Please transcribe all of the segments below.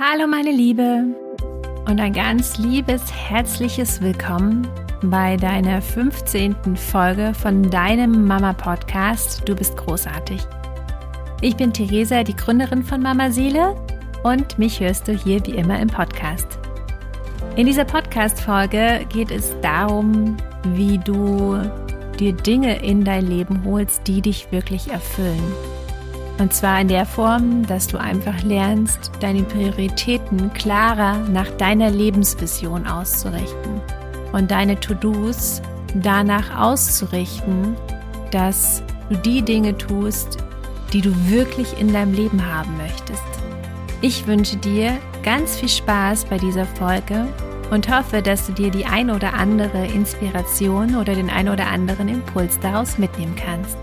Hallo meine Liebe und ein ganz liebes, herzliches Willkommen bei deiner 15. Folge von deinem Mama-Podcast Du bist großartig. Ich bin Theresa, die Gründerin von Mama Seele und mich hörst du hier wie immer im Podcast. In dieser Podcast-Folge geht es darum, wie du dir Dinge in dein Leben holst, die dich wirklich erfüllen und zwar in der Form, dass du einfach lernst, deine Prioritäten klarer nach deiner Lebensvision auszurichten und deine To-Dos danach auszurichten, dass du die Dinge tust, die du wirklich in deinem Leben haben möchtest. Ich wünsche dir ganz viel Spaß bei dieser Folge und hoffe, dass du dir die ein oder andere Inspiration oder den ein oder anderen Impuls daraus mitnehmen kannst.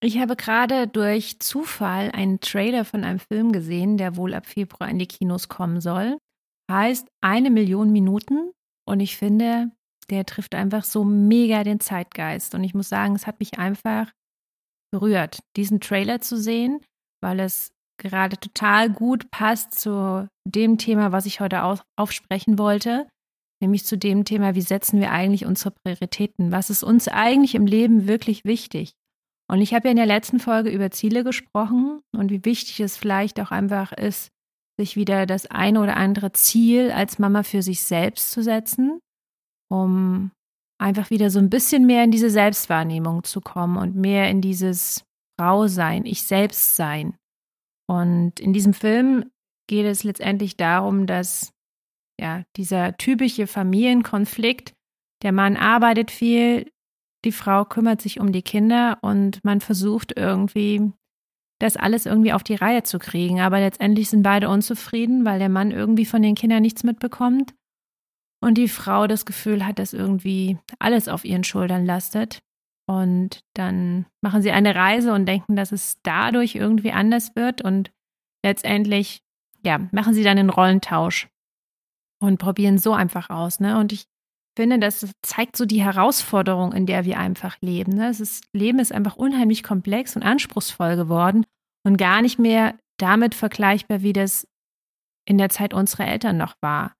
Ich habe gerade durch Zufall einen Trailer von einem Film gesehen, der wohl ab Februar in die Kinos kommen soll. Heißt eine Million Minuten und ich finde, der trifft einfach so mega den Zeitgeist. Und ich muss sagen, es hat mich einfach berührt, diesen Trailer zu sehen, weil es gerade total gut passt zu dem Thema, was ich heute aufsprechen wollte, nämlich zu dem Thema, wie setzen wir eigentlich unsere Prioritäten? Was ist uns eigentlich im Leben wirklich wichtig? Und ich habe ja in der letzten Folge über Ziele gesprochen und wie wichtig es vielleicht auch einfach ist, sich wieder das eine oder andere Ziel als Mama für sich selbst zu setzen, um einfach wieder so ein bisschen mehr in diese Selbstwahrnehmung zu kommen und mehr in dieses Frau sein, ich selbst sein. Und in diesem Film geht es letztendlich darum, dass ja dieser typische Familienkonflikt, der Mann arbeitet viel, die Frau kümmert sich um die Kinder und man versucht irgendwie das alles irgendwie auf die Reihe zu kriegen. Aber letztendlich sind beide unzufrieden, weil der Mann irgendwie von den Kindern nichts mitbekommt und die Frau das Gefühl hat, dass irgendwie alles auf ihren Schultern lastet. Und dann machen sie eine Reise und denken, dass es dadurch irgendwie anders wird. Und letztendlich, ja, machen sie dann einen Rollentausch und probieren so einfach aus. Ne? Und ich finde, das zeigt so die Herausforderung, in der wir einfach leben. Ne? Das Leben ist einfach unheimlich komplex und anspruchsvoll geworden und gar nicht mehr damit vergleichbar, wie das in der Zeit unserer Eltern noch war.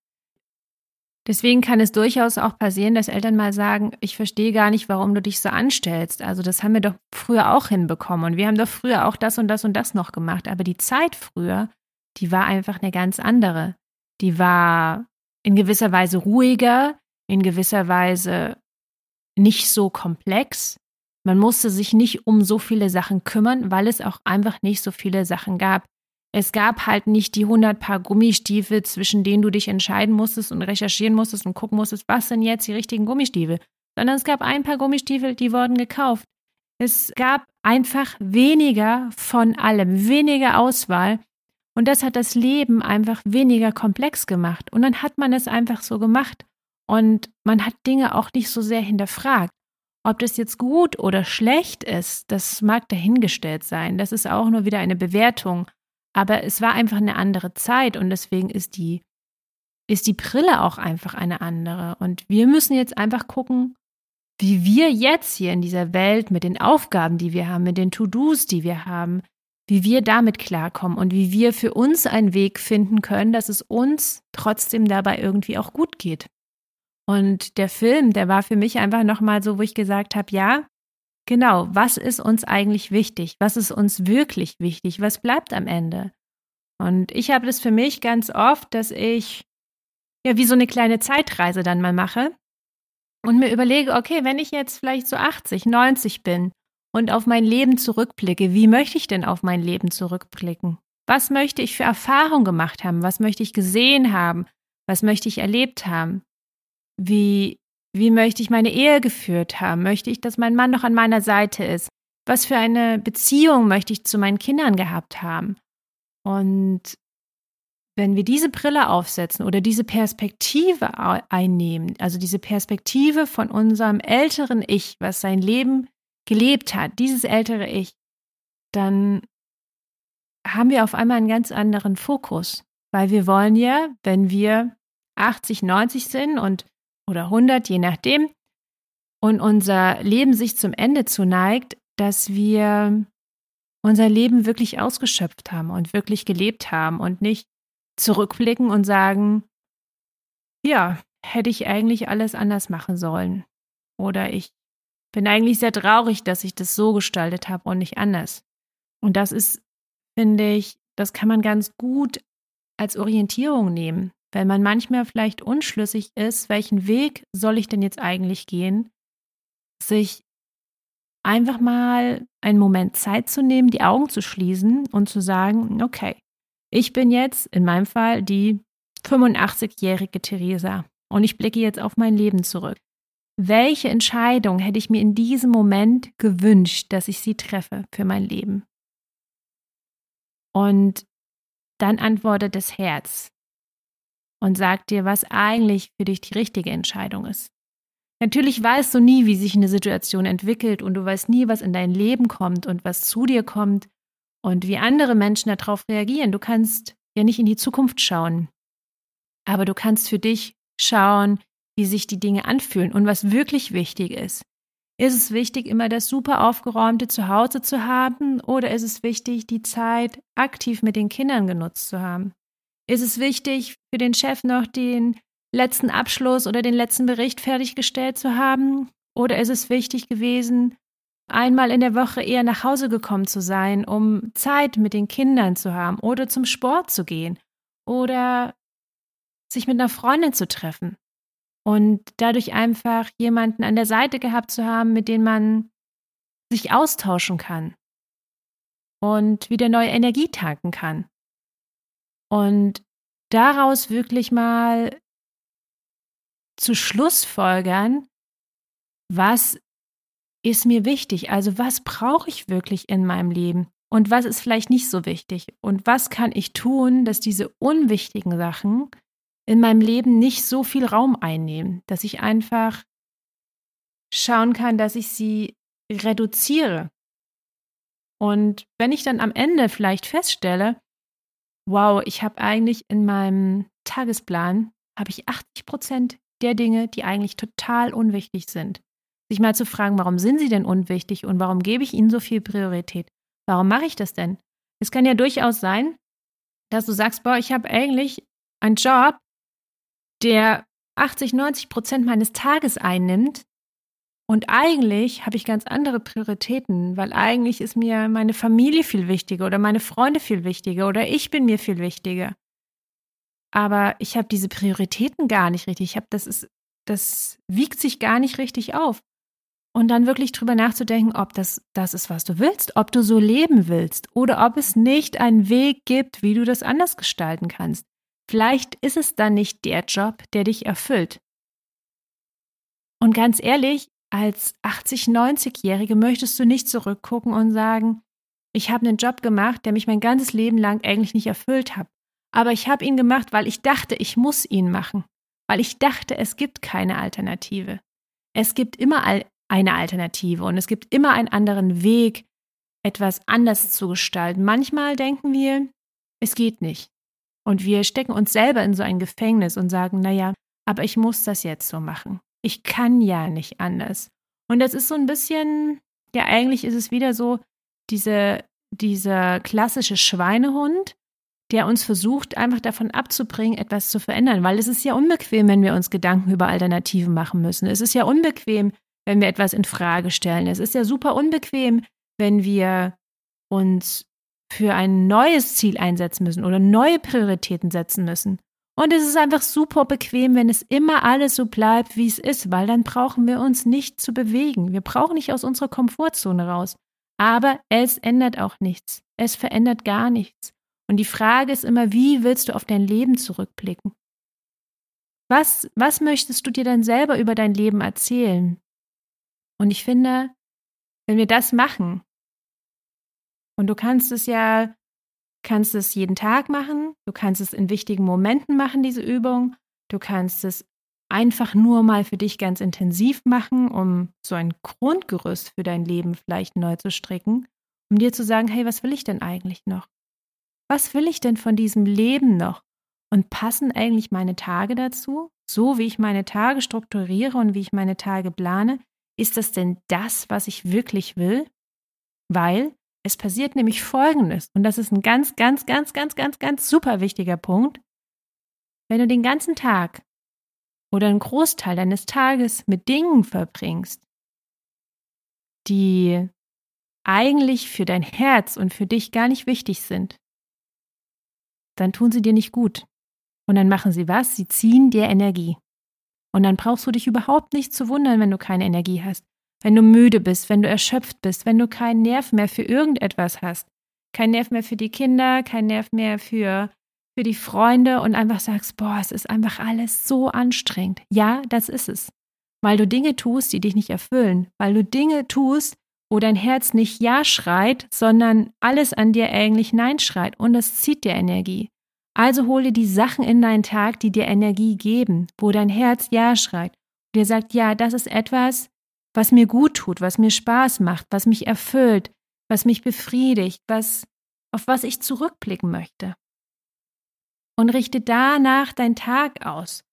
Deswegen kann es durchaus auch passieren, dass Eltern mal sagen, ich verstehe gar nicht, warum du dich so anstellst. Also das haben wir doch früher auch hinbekommen und wir haben doch früher auch das und das und das noch gemacht. Aber die Zeit früher, die war einfach eine ganz andere. Die war in gewisser Weise ruhiger, in gewisser Weise nicht so komplex. Man musste sich nicht um so viele Sachen kümmern, weil es auch einfach nicht so viele Sachen gab. Es gab halt nicht die 100 Paar Gummistiefel, zwischen denen du dich entscheiden musstest und recherchieren musstest und gucken musstest, was sind jetzt die richtigen Gummistiefel, sondern es gab ein paar Gummistiefel, die wurden gekauft. Es gab einfach weniger von allem, weniger Auswahl und das hat das Leben einfach weniger komplex gemacht und dann hat man es einfach so gemacht und man hat Dinge auch nicht so sehr hinterfragt. Ob das jetzt gut oder schlecht ist, das mag dahingestellt sein. Das ist auch nur wieder eine Bewertung. Aber es war einfach eine andere Zeit und deswegen ist die, ist die Brille auch einfach eine andere. Und wir müssen jetzt einfach gucken, wie wir jetzt hier in dieser Welt mit den Aufgaben, die wir haben, mit den To-Dos, die wir haben, wie wir damit klarkommen und wie wir für uns einen Weg finden können, dass es uns trotzdem dabei irgendwie auch gut geht. Und der Film, der war für mich einfach nochmal so, wo ich gesagt habe, ja, genau, was ist uns eigentlich wichtig? Was ist uns wirklich wichtig? Was bleibt am Ende? Und ich habe das für mich ganz oft, dass ich ja wie so eine kleine Zeitreise dann mal mache und mir überlege, okay, wenn ich jetzt vielleicht so 80, 90 bin und auf mein Leben zurückblicke, wie möchte ich denn auf mein Leben zurückblicken? Was möchte ich für Erfahrungen gemacht haben? Was möchte ich gesehen haben? Was möchte ich erlebt haben? Wie, wie möchte ich meine Ehe geführt haben? Möchte ich, dass mein Mann noch an meiner Seite ist? Was für eine Beziehung möchte ich zu meinen Kindern gehabt haben? Und wenn wir diese Brille aufsetzen oder diese Perspektive einnehmen, also diese Perspektive von unserem älteren Ich, was sein Leben gelebt hat, dieses ältere Ich, dann haben wir auf einmal einen ganz anderen Fokus, weil wir wollen ja, wenn wir 80, 90 sind und oder 100, je nachdem, und unser Leben sich zum Ende zuneigt, dass wir unser Leben wirklich ausgeschöpft haben und wirklich gelebt haben und nicht zurückblicken und sagen, ja, hätte ich eigentlich alles anders machen sollen. Oder ich bin eigentlich sehr traurig, dass ich das so gestaltet habe und nicht anders. Und das ist, finde ich, das kann man ganz gut als Orientierung nehmen, weil man manchmal vielleicht unschlüssig ist, welchen Weg soll ich denn jetzt eigentlich gehen, sich einfach mal einen Moment Zeit zu nehmen, die Augen zu schließen und zu sagen, okay, ich bin jetzt in meinem Fall die 85-jährige Theresa und ich blicke jetzt auf mein Leben zurück. Welche Entscheidung hätte ich mir in diesem Moment gewünscht, dass ich sie treffe für mein Leben? Und dann antwortet das Herz und sagt dir, was eigentlich für dich die richtige Entscheidung ist. Natürlich weißt du nie, wie sich eine Situation entwickelt und du weißt nie, was in dein Leben kommt und was zu dir kommt und wie andere Menschen darauf reagieren. Du kannst ja nicht in die Zukunft schauen, aber du kannst für dich schauen, wie sich die Dinge anfühlen und was wirklich wichtig ist. Ist es wichtig, immer das super aufgeräumte Zuhause zu haben oder ist es wichtig, die Zeit aktiv mit den Kindern genutzt zu haben? Ist es wichtig, für den Chef noch den letzten Abschluss oder den letzten Bericht fertiggestellt zu haben? Oder ist es wichtig gewesen, einmal in der Woche eher nach Hause gekommen zu sein, um Zeit mit den Kindern zu haben oder zum Sport zu gehen oder sich mit einer Freundin zu treffen und dadurch einfach jemanden an der Seite gehabt zu haben, mit dem man sich austauschen kann und wieder neue Energie tanken kann. Und daraus wirklich mal zu Schlussfolgern, was ist mir wichtig? Also was brauche ich wirklich in meinem Leben? Und was ist vielleicht nicht so wichtig? Und was kann ich tun, dass diese unwichtigen Sachen in meinem Leben nicht so viel Raum einnehmen, dass ich einfach schauen kann, dass ich sie reduziere. Und wenn ich dann am Ende vielleicht feststelle, wow, ich habe eigentlich in meinem Tagesplan, habe ich 80 Prozent der Dinge, die eigentlich total unwichtig sind. Sich mal zu fragen, warum sind sie denn unwichtig und warum gebe ich ihnen so viel Priorität? Warum mache ich das denn? Es kann ja durchaus sein, dass du sagst, boah, ich habe eigentlich einen Job, der 80, 90 Prozent meines Tages einnimmt. Und eigentlich habe ich ganz andere Prioritäten, weil eigentlich ist mir meine Familie viel wichtiger oder meine Freunde viel wichtiger oder ich bin mir viel wichtiger aber ich habe diese Prioritäten gar nicht richtig. Ich habe das ist das wiegt sich gar nicht richtig auf. Und dann wirklich drüber nachzudenken, ob das das ist, was du willst, ob du so leben willst oder ob es nicht einen Weg gibt, wie du das anders gestalten kannst. Vielleicht ist es dann nicht der Job, der dich erfüllt. Und ganz ehrlich, als 80, 90-Jährige möchtest du nicht zurückgucken und sagen, ich habe einen Job gemacht, der mich mein ganzes Leben lang eigentlich nicht erfüllt hat. Aber ich habe ihn gemacht, weil ich dachte, ich muss ihn machen. Weil ich dachte, es gibt keine Alternative. Es gibt immer eine Alternative und es gibt immer einen anderen Weg, etwas anders zu gestalten. Manchmal denken wir, es geht nicht. Und wir stecken uns selber in so ein Gefängnis und sagen, naja, aber ich muss das jetzt so machen. Ich kann ja nicht anders. Und das ist so ein bisschen, ja, eigentlich ist es wieder so, diese, dieser klassische Schweinehund, der uns versucht, einfach davon abzubringen, etwas zu verändern. Weil es ist ja unbequem, wenn wir uns Gedanken über Alternativen machen müssen. Es ist ja unbequem, wenn wir etwas in Frage stellen. Es ist ja super unbequem, wenn wir uns für ein neues Ziel einsetzen müssen oder neue Prioritäten setzen müssen. Und es ist einfach super bequem, wenn es immer alles so bleibt, wie es ist, weil dann brauchen wir uns nicht zu bewegen. Wir brauchen nicht aus unserer Komfortzone raus. Aber es ändert auch nichts. Es verändert gar nichts. Und die Frage ist immer, wie willst du auf dein Leben zurückblicken? Was, was möchtest du dir dann selber über dein Leben erzählen? Und ich finde, wenn wir das machen, und du kannst es ja, kannst es jeden Tag machen, du kannst es in wichtigen Momenten machen, diese Übung, du kannst es einfach nur mal für dich ganz intensiv machen, um so ein Grundgerüst für dein Leben vielleicht neu zu stricken, um dir zu sagen, hey, was will ich denn eigentlich noch? Was will ich denn von diesem Leben noch? Und passen eigentlich meine Tage dazu? So wie ich meine Tage strukturiere und wie ich meine Tage plane, ist das denn das, was ich wirklich will? Weil Es passiert nämlich Folgendes, und das ist ein ganz, ganz, ganz, ganz, ganz, ganz super wichtiger Punkt. Wenn du den ganzen Tag oder einen Großteil deines Tages mit Dingen verbringst, die eigentlich für dein Herz und für dich gar nicht wichtig sind, dann tun sie dir nicht gut. Und dann machen sie was? Sie ziehen dir Energie. Und dann brauchst du dich überhaupt nicht zu wundern, wenn du keine Energie hast. Wenn du müde bist, wenn du erschöpft bist, wenn du keinen Nerv mehr für irgendetwas hast. Kein Nerv mehr für die Kinder, kein Nerv mehr für, für die Freunde und einfach sagst, boah, es ist einfach alles so anstrengend. Ja, das ist es. Weil du Dinge tust, die dich nicht erfüllen. Weil du Dinge tust, wo dein Herz nicht Ja schreit, sondern alles an dir eigentlich Nein schreit und es zieht dir Energie. Also hole die Sachen in deinen Tag, die dir Energie geben, wo dein Herz Ja schreit und dir sagt, ja, das ist etwas, was mir gut tut, was mir Spaß macht, was mich erfüllt, was mich befriedigt, was, auf was ich zurückblicken möchte. Und richte danach deinen Tag aus.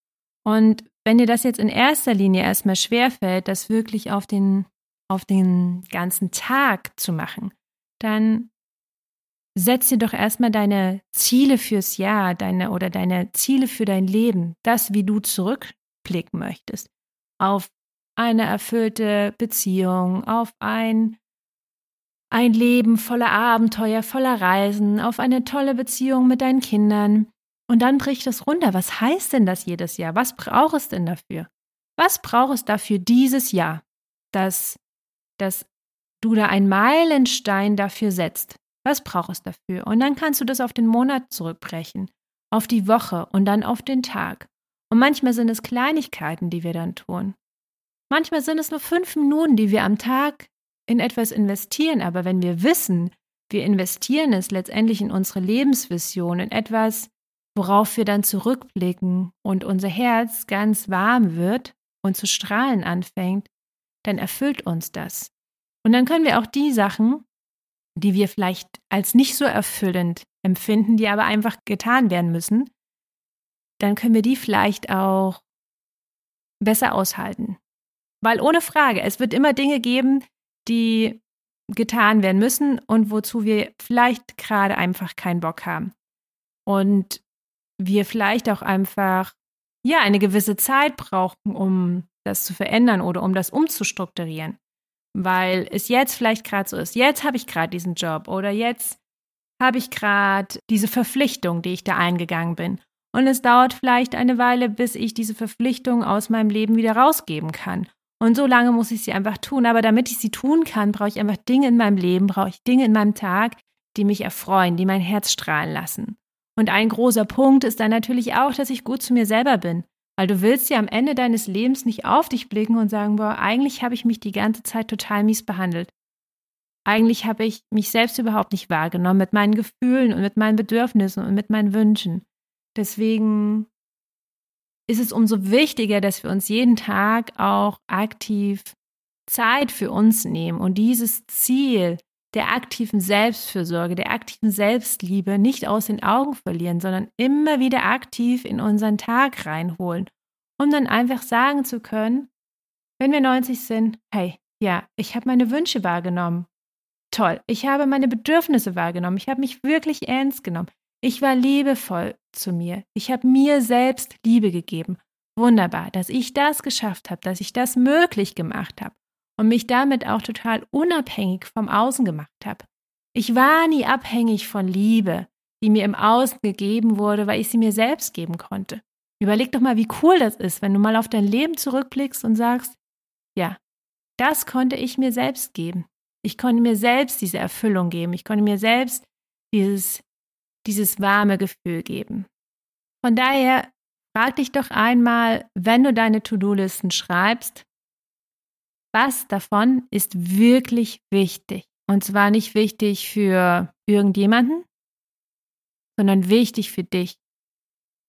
Und wenn dir das jetzt in erster Linie erstmal schwerfällt, das wirklich auf den auf den ganzen Tag zu machen, dann setz dir doch erstmal deine Ziele fürs Jahr, deine oder deine Ziele für dein Leben, das, wie du zurückblicken möchtest, auf eine erfüllte Beziehung, auf ein, ein Leben voller Abenteuer, voller Reisen, auf eine tolle Beziehung mit deinen Kindern. Und dann bricht es runter. Was heißt denn das jedes Jahr? Was braucht es denn dafür? Was braucht es dafür dieses Jahr, dass dass du da einen Meilenstein dafür setzt. Was braucht es dafür? Und dann kannst du das auf den Monat zurückbrechen, auf die Woche und dann auf den Tag. Und manchmal sind es Kleinigkeiten, die wir dann tun. Manchmal sind es nur fünf Minuten, die wir am Tag in etwas investieren. Aber wenn wir wissen, wir investieren es letztendlich in unsere Lebensvision, in etwas, worauf wir dann zurückblicken und unser Herz ganz warm wird und zu strahlen anfängt, dann erfüllt uns das. Und dann können wir auch die Sachen, die wir vielleicht als nicht so erfüllend empfinden, die aber einfach getan werden müssen, dann können wir die vielleicht auch besser aushalten. Weil ohne Frage, es wird immer Dinge geben, die getan werden müssen und wozu wir vielleicht gerade einfach keinen Bock haben. Und wir vielleicht auch einfach, ja, eine gewisse Zeit brauchen, um das zu verändern oder um das umzustrukturieren. Weil es jetzt vielleicht gerade so ist, jetzt habe ich gerade diesen Job oder jetzt habe ich gerade diese Verpflichtung, die ich da eingegangen bin. Und es dauert vielleicht eine Weile, bis ich diese Verpflichtung aus meinem Leben wieder rausgeben kann. Und so lange muss ich sie einfach tun. Aber damit ich sie tun kann, brauche ich einfach Dinge in meinem Leben, brauche ich Dinge in meinem Tag, die mich erfreuen, die mein Herz strahlen lassen. Und ein großer Punkt ist dann natürlich auch, dass ich gut zu mir selber bin. Weil du willst ja am Ende deines Lebens nicht auf dich blicken und sagen, boah, eigentlich habe ich mich die ganze Zeit total mies behandelt. Eigentlich habe ich mich selbst überhaupt nicht wahrgenommen mit meinen Gefühlen und mit meinen Bedürfnissen und mit meinen Wünschen. Deswegen ist es umso wichtiger, dass wir uns jeden Tag auch aktiv Zeit für uns nehmen und dieses Ziel der aktiven Selbstfürsorge, der aktiven Selbstliebe nicht aus den Augen verlieren, sondern immer wieder aktiv in unseren Tag reinholen, um dann einfach sagen zu können, wenn wir 90 sind, hey, ja, ich habe meine Wünsche wahrgenommen. Toll, ich habe meine Bedürfnisse wahrgenommen. Ich habe mich wirklich ernst genommen. Ich war liebevoll zu mir. Ich habe mir selbst Liebe gegeben. Wunderbar, dass ich das geschafft habe, dass ich das möglich gemacht habe und mich damit auch total unabhängig vom Außen gemacht habe. Ich war nie abhängig von Liebe, die mir im Außen gegeben wurde, weil ich sie mir selbst geben konnte. Überleg doch mal, wie cool das ist, wenn du mal auf dein Leben zurückblickst und sagst, ja, das konnte ich mir selbst geben. Ich konnte mir selbst diese Erfüllung geben. Ich konnte mir selbst dieses, dieses warme Gefühl geben. Von daher frag dich doch einmal, wenn du deine To-Do-Listen schreibst, was davon ist wirklich wichtig. Und zwar nicht wichtig für irgendjemanden, sondern wichtig für dich.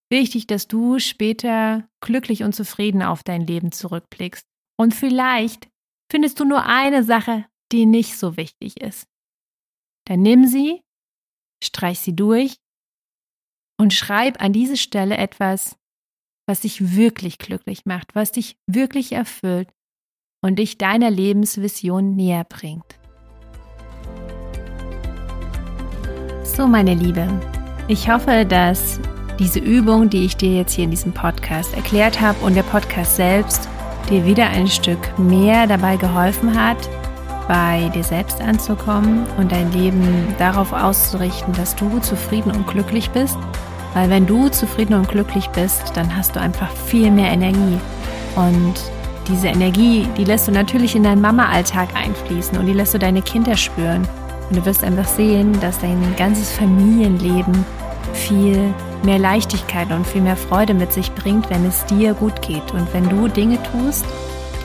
Wichtig, dass du später glücklich und zufrieden auf dein Leben zurückblickst. Und vielleicht findest du nur eine Sache, die nicht so wichtig ist. Dann nimm sie, streich sie durch und schreib an diese Stelle etwas, was dich wirklich glücklich macht, was dich wirklich erfüllt, und dich deiner Lebensvision näher bringt. So, meine Liebe, ich hoffe, dass diese Übung, die ich dir jetzt hier in diesem Podcast erklärt habe und der Podcast selbst dir wieder ein Stück mehr dabei geholfen hat, bei dir selbst anzukommen und dein Leben darauf auszurichten, dass du zufrieden und glücklich bist. Weil wenn du zufrieden und glücklich bist, dann hast du einfach viel mehr Energie. Und diese Energie, die lässt du natürlich in deinen Mama-Alltag einfließen und die lässt du deine Kinder spüren. Und du wirst einfach sehen, dass dein ganzes Familienleben viel mehr Leichtigkeit und viel mehr Freude mit sich bringt, wenn es dir gut geht und wenn du Dinge tust,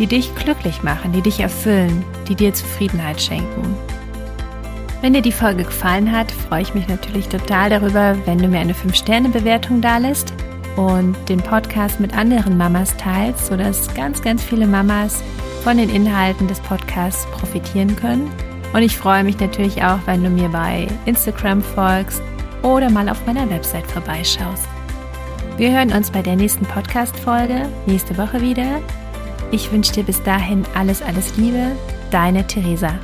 die dich glücklich machen, die dich erfüllen, die dir Zufriedenheit schenken. Wenn dir die Folge gefallen hat, freue ich mich natürlich total darüber, wenn du mir eine 5-Sterne-Bewertung dalässt und den Podcast mit anderen Mamas teilst, sodass ganz, ganz viele Mamas von den Inhalten des Podcasts profitieren können. Und ich freue mich natürlich auch, wenn du mir bei Instagram folgst oder mal auf meiner Website vorbeischaust. Wir hören uns bei der nächsten Podcast-Folge nächste Woche wieder. Ich wünsche dir bis dahin alles, alles Liebe. Deine Theresa.